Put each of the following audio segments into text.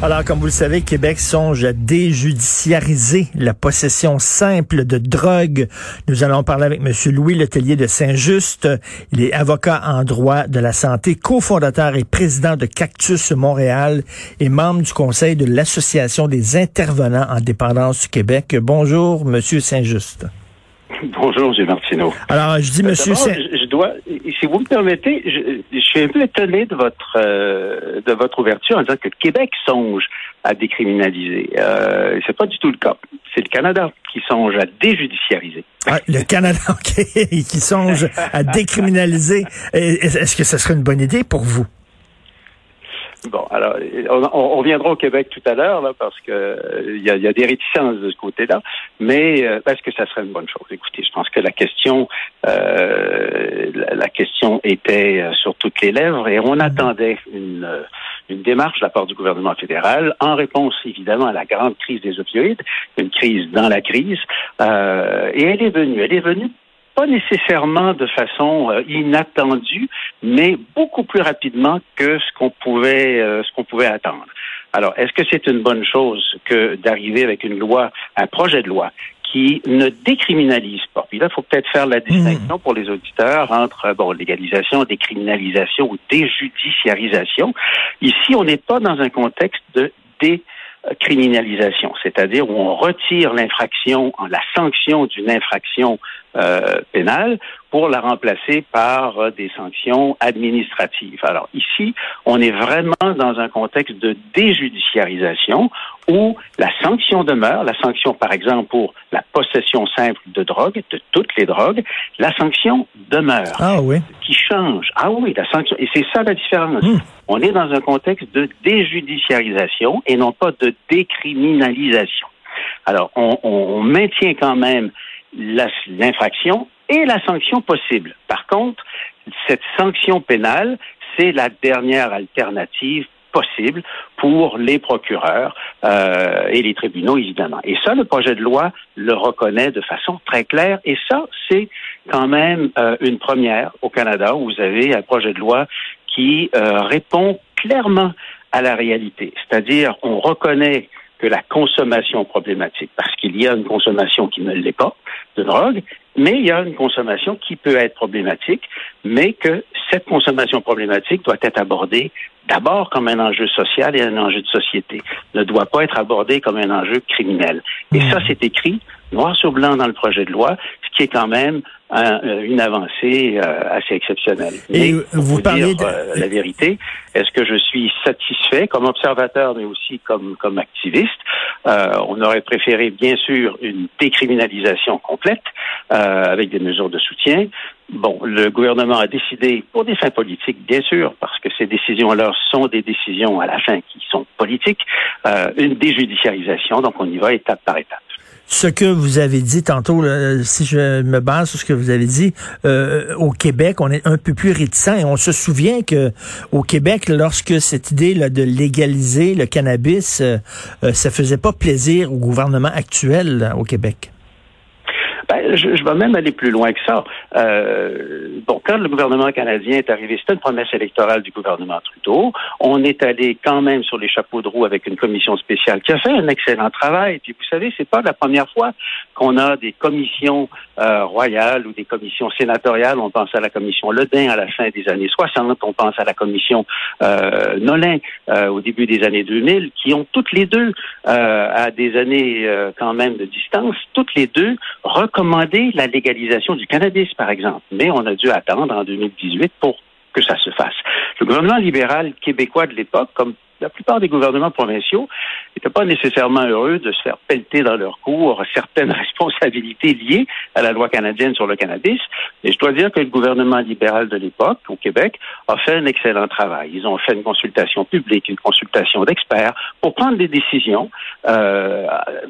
Alors, comme vous le savez, Québec songe à déjudiciariser la possession simple de drogue. Nous allons parler avec M. Louis Letellier de Saint-Just. Il est avocat en droit de la santé, cofondateur et président de Cactus Montréal et membre du conseil de l'Association des intervenants en dépendance du Québec. Bonjour, M. Saint-Just. Bonjour, M. Martineau. Alors, je dis, Monsieur je, je, dois, si vous me permettez, je, suis un peu étonné de votre euh, de votre ouverture en disant que Québec songe à décriminaliser. Euh, c'est pas du tout le cas. C'est le Canada qui songe à déjudiciariser. Ah, le Canada, ok, qui songe à décriminaliser. Est-ce que ce serait une bonne idée pour vous? Bon, alors, on, on, reviendra au Québec tout à l'heure, là, parce que il y, a, y, a, des réticences de ce côté-là, mais euh, est-ce que ça serait une bonne chose Écoutez, je pense que la question, euh, la, la, question était euh, sur toutes les lèvres, et on attendait une, euh, une démarche de la part du gouvernement fédéral en réponse évidemment à la grande crise des opioïdes, une crise dans la crise, euh, et elle est venue. Elle est venue pas nécessairement de façon euh, inattendue, mais beaucoup plus rapidement que ce qu'on pouvait euh, ce qu'on pouvait attendre. Alors, est-ce que c'est une bonne chose que d'arriver avec une loi, un projet de loi qui ne décriminalise pas? Puis là, il faut peut-être faire la distinction mmh. pour les auditeurs entre bon légalisation, décriminalisation ou déjudiciarisation. Ici, on n'est pas dans un contexte de dé criminalisation, c'est-à-dire où on retire l'infraction, la sanction d'une infraction euh, pénale pour la remplacer par euh, des sanctions administratives. Alors ici, on est vraiment dans un contexte de déjudiciarisation où la sanction demeure, la sanction par exemple pour la possession simple de drogue, de toutes les drogues, la sanction demeure. Ah oui. Qui change. Ah oui, la sanction. Et c'est ça la différence. Mmh. On est dans un contexte de déjudiciarisation et non pas de décriminalisation. Alors, on, on, on maintient quand même l'infraction et la sanction possible. Par contre, cette sanction pénale, c'est la dernière alternative possible pour les procureurs euh, et les tribunaux, évidemment. Et ça, le projet de loi le reconnaît de façon très claire. Et ça, c'est quand même euh, une première au Canada où vous avez un projet de loi qui euh, répond clairement à la réalité. C'est-à-dire, on reconnaît que la consommation problématique, parce qu'il y a une consommation qui ne l'est pas de drogue, mais il y a une consommation qui peut être problématique, mais que cette consommation problématique doit être abordée d'abord comme un enjeu social et un enjeu de société, ne doit pas être abordée comme un enjeu criminel. Et ça, c'est écrit noir sur blanc dans le projet de loi, ce qui est quand même un, une avancée euh, assez exceptionnelle. Et Mais, vous parlez dire, de... euh, la vérité. Est-ce que je suis satisfait comme observateur, mais aussi comme comme activiste? Euh, On aurait préféré bien sûr une décriminalisation complète avec des mesures de soutien. Bon, le gouvernement a décidé, pour des fins politiques, bien sûr, parce que ces décisions-là sont des décisions à la fin qui sont politiques, euh, une déjudiciarisation. Donc, on y va étape par étape ce que vous avez dit tantôt, si je me base sur ce que vous avez dit, euh, au Québec, on est un peu plus réticent et on se souvient que au Québec, lorsque cette idée de légaliser le cannabis, euh, euh, ça faisait pas plaisir au gouvernement actuel au Québec. Ben, je, je, vais même aller plus loin que ça. Euh, bon, quand le gouvernement canadien est arrivé, c'était une promesse électorale du gouvernement Trudeau. On est allé quand même sur les chapeaux de roue avec une commission spéciale qui a fait un excellent travail. Puis vous savez, c'est pas la première fois qu'on a des commissions euh, royales ou des commissions sénatoriales. On pense à la commission Ledin à la fin des années 60. On pense à la commission euh, Nolin euh, au début des années 2000, qui ont toutes les deux, euh, à des années euh, quand même de distance, toutes les deux recommandé la légalisation du cannabis, par exemple. Mais on a dû attendre en 2018 pour que ça se fasse. Le gouvernement libéral québécois de l'époque, comme la plupart des gouvernements provinciaux n'étaient pas nécessairement heureux de se faire pelleter dans leur cours certaines responsabilités liées à la loi canadienne sur le cannabis. Et je dois dire que le gouvernement libéral de l'époque, au Québec, a fait un excellent travail. Ils ont fait une consultation publique, une consultation d'experts pour prendre des décisions euh,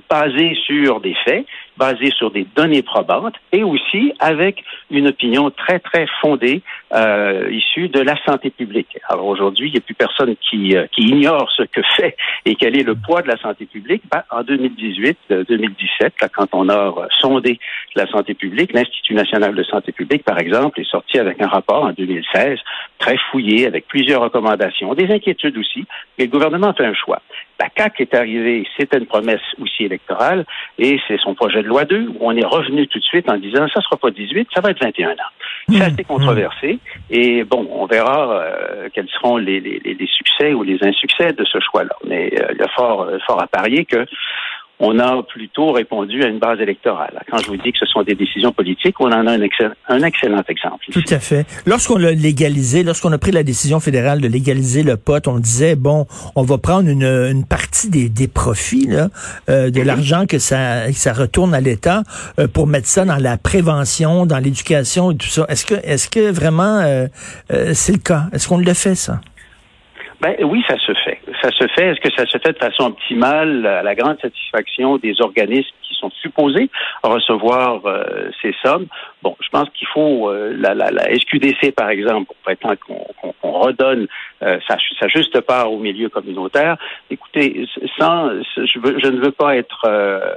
basées sur des faits. basé sur des données probantes et aussi avec une opinion très, très fondée euh, issue de la santé publique. Alors aujourd'hui, il n'y a plus personne qui, euh, qui ignore ce que fait et quel est le poids de la santé publique. Ben, en 2018, 2017, là, quand on a sondé la santé publique, l'Institut national de santé publique, par exemple, est sorti avec un rapport en 2016 très fouillé, avec plusieurs recommandations, des inquiétudes aussi, et le gouvernement a fait un choix. La CAQ est arrivée, c'était une promesse aussi électorale, et c'est son projet de loi 2 où on est revenu tout de suite en disant ça sera pas 18, ça va être 21 ans. C'est assez controversé, et bon, on verra euh, quels seront les, les, les, succès ou les insuccès de ce choix-là. Mais euh, il y a fort, fort à parier que on a plutôt répondu à une base électorale. Quand je vous dis que ce sont des décisions politiques, on en a un, un excellent exemple. Tout à fait. Lorsqu'on l'a légalisé, lorsqu'on a pris la décision fédérale de légaliser le pot, on disait, bon, on va prendre une, une partie des, des profits, là, euh, de mhm. l'argent que ça, ça retourne à l'État euh, pour mettre ça dans la prévention, dans l'éducation et tout ça. Est-ce que, est-ce que vraiment euh, c'est le cas? Est-ce qu'on le fait, ça? Ben oui, ça se fait. Ça se fait? Est-ce que ça se fait de façon optimale à la grande satisfaction des organismes qui sont supposés recevoir euh, ces sommes Bon, je pense qu'il faut euh, la, la, la, SQDC par exemple pour prétendre qu'on redonne euh, sa, sa, juste part au milieu communautaire. Écoutez, sans, je, je ne veux pas être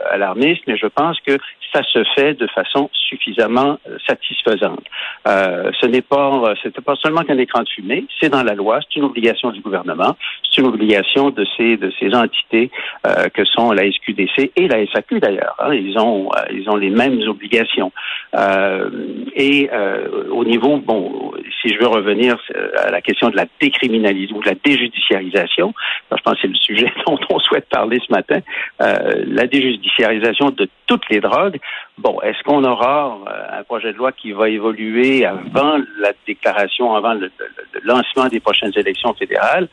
alarmiste, mais je pense que ça se fait de façon suffisamment euh, satisfaisante. Euh, ce n'est pas, euh, c'était pas seulement qu'un écran de fumée, c'est dans la loi, c'est une obligation du gouvernement, c'est une obligation de ces de ces entités euh, que sont la SQDC et la SAQ d'ailleurs. Hein. ils ont ils ont les mêmes obligations. et au niveau, bon, si je veux revenir à la question de la décriminalisation ou de la déjudiciarisation, je pense que c'est le sujet dont on souhaite parler ce matin, la déjudiciarisation de toutes les drogues. Bon, est-ce qu'on aura euh, un projet de loi qui va évoluer avant la déclaration, avant le, lancement des prochaines élections fédérales?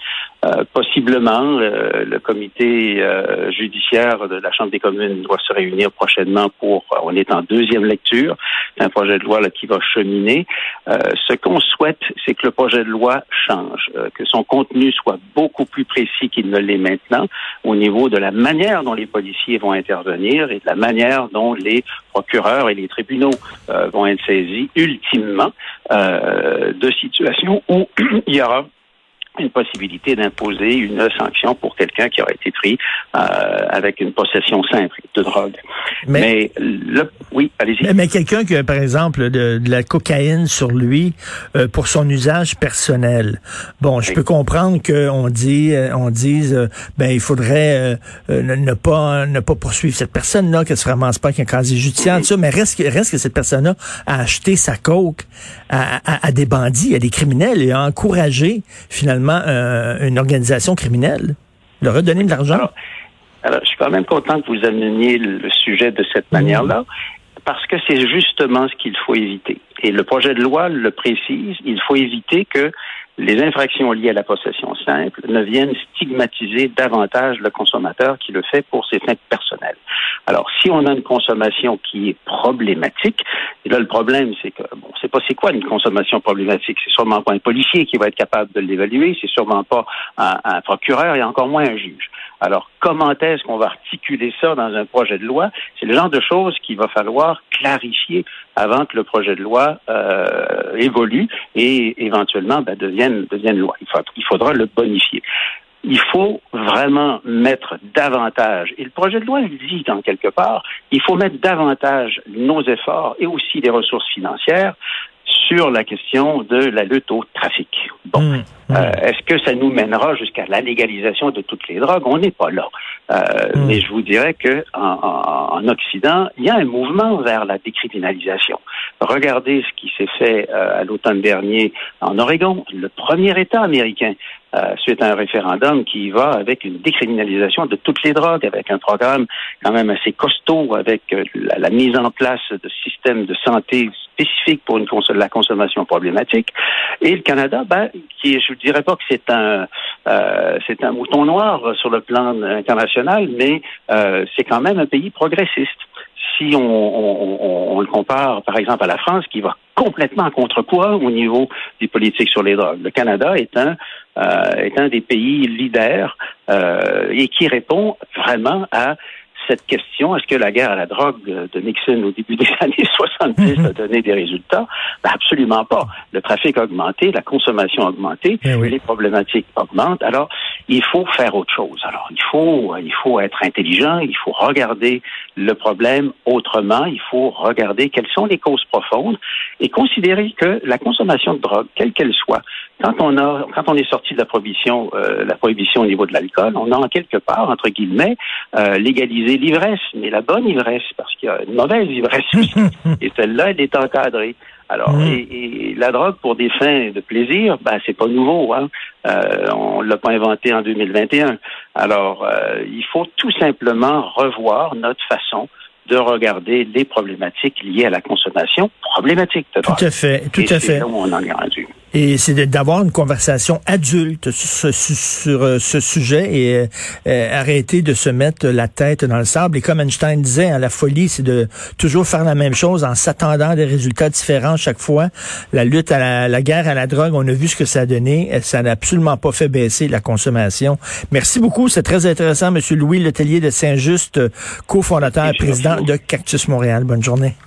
Euh, possiblement, euh, le comité judiciaire de la Chambre des communes doit se réunir prochainement pour, on est en deuxième lecture, un projet de loi là, qui va cheminer. ce qu'on souhaite, c'est que le projet de loi change, que son contenu soit beaucoup plus précis qu'il ne l'est maintenant au niveau de la manière dont les policiers vont intervenir et de la manière dont les procureurs et les tribunaux euh, vont être saisis ultimement euh, de situations où il y aura une possibilité d'imposer une sanction pour quelqu'un qui aurait été pris euh, avec une possession simple de drogue. Mais, le, oui, allez-y. Mais, quelqu'un qui a, par exemple, de, la cocaïne sur lui euh, pour son usage personnel. Bon, je peux comprendre qu'on dit, euh, on dise, euh, ben il faudrait ne, pas ne pas poursuivre cette personne-là, qu'elle se ramasse pas avec un casier judiciaire, ça, mais reste, reste que cette personne-là a acheté sa coke à, à, à des bandits, à des criminels et a encouragé finalement euh, une organisation criminelle, de redonner de l'argent? Alors, je suis quand même content que vous ameniez le sujet de cette manière-là, parce que c'est justement ce qu'il faut éviter. Et le projet de loi le précise, il faut éviter que les infractions liées à la possession simple ne viennent stigmatiser davantage le consommateur qui le fait pour ses fins personnelles. Alors, si on a une consommation qui est problématique, et là, le problème, c'est que, bon, c'est pas c'est quoi une consommation problématique? C'est sûrement pas un policier qui va être capable de l'évaluer, c'est sûrement pas un, un procureur et encore moins un juge. Alors, comment est-ce qu'on va articuler ça dans un projet de loi? C'est le genre de choses qu'il va falloir clarifier avant que le projet de loi euh, évolue et éventuellement ben, devienne, devienne loi. Il, il faudra le bonifier il faut vraiment mettre davantage, et le projet de loi le dit dans quelque part, il faut mettre davantage nos efforts et aussi des ressources financières sur la question de la lutte au trafic. Bon, mmh, mmh. Euh, est-ce que ça nous mènera jusqu'à la légalisation de toutes les drogues? On n'est pas là. Euh, mmh. Mais je vous dirais que en, en, Occident, il y a un mouvement vers la décriminalisation. Regardez ce qui s'est fait euh, à l'automne dernier en Oregon, le premier État américain euh, suite à un référendum qui va avec une décriminalisation de toutes les drogues, avec un programme quand même assez costaud, avec euh, la, mise en place de systèmes de santé spécifiques pour une la consommation problématique. Et le Canada, ben, qui je ne dirais pas que c'est un euh, c'est un mouton noir sur le plan international, mais c'est quand même un pays progressiste si on, on, on, le compare, par exemple, à la France, qui va complètement à contre-poids au niveau des politiques sur les drogues. Le Canada est un euh, est un des pays leaders euh, et qui répond vraiment à cette question, est-ce que la guerre à la drogue de Nixon au début des années 70 a donné des résultats? Ben absolument pas. Le trafic a augmenté, la consommation a augmenté, Eh oui. les problématiques augmentent. Alors, il faut faire autre chose. Alors, il faut, il faut être intelligent, il faut regarder le problème autrement, il faut regarder quelles sont les causes profondes et considérer que la consommation de drogue, quelle qu'elle soit, quand on a, quand on est sorti de la prohibition, euh, la prohibition au niveau de l'alcool, on a en quelque part, entre guillemets, euh, légalisé l'ivresse, mais la bonne ivresse, parce qu'il y a une mauvaise ivresse aussi, et celle-là, elle est encadrée. Alors, Mm. et, et la drogue pour des fins de plaisir, ben c'est pas nouveau. Hein? Euh, on l'a pas inventé en 2021. Alors, euh, il faut tout simplement revoir notre façon de regarder les problématiques liées à la consommation problématique de drogue. Tout à fait, tout Et à fait. là où on en est rendu. Et c'est d'avoir une conversation adulte sur, ce- sur, euh, ce sujet et euh, euh, arrêter de se mettre la tête dans le sable. Et comme Einstein disait, hein, la folie, c'est de toujours faire la même chose en s'attendant à des résultats différents chaque fois. La lutte à la, la guerre à la drogue, on a vu ce que ça a donné. Ça n'a absolument pas fait baisser la consommation. Merci beaucoup. C'est très intéressant, Monsieur Louis Letellier de Saint-Just, cofondateur et président de Cactus Montréal. Bonne journée.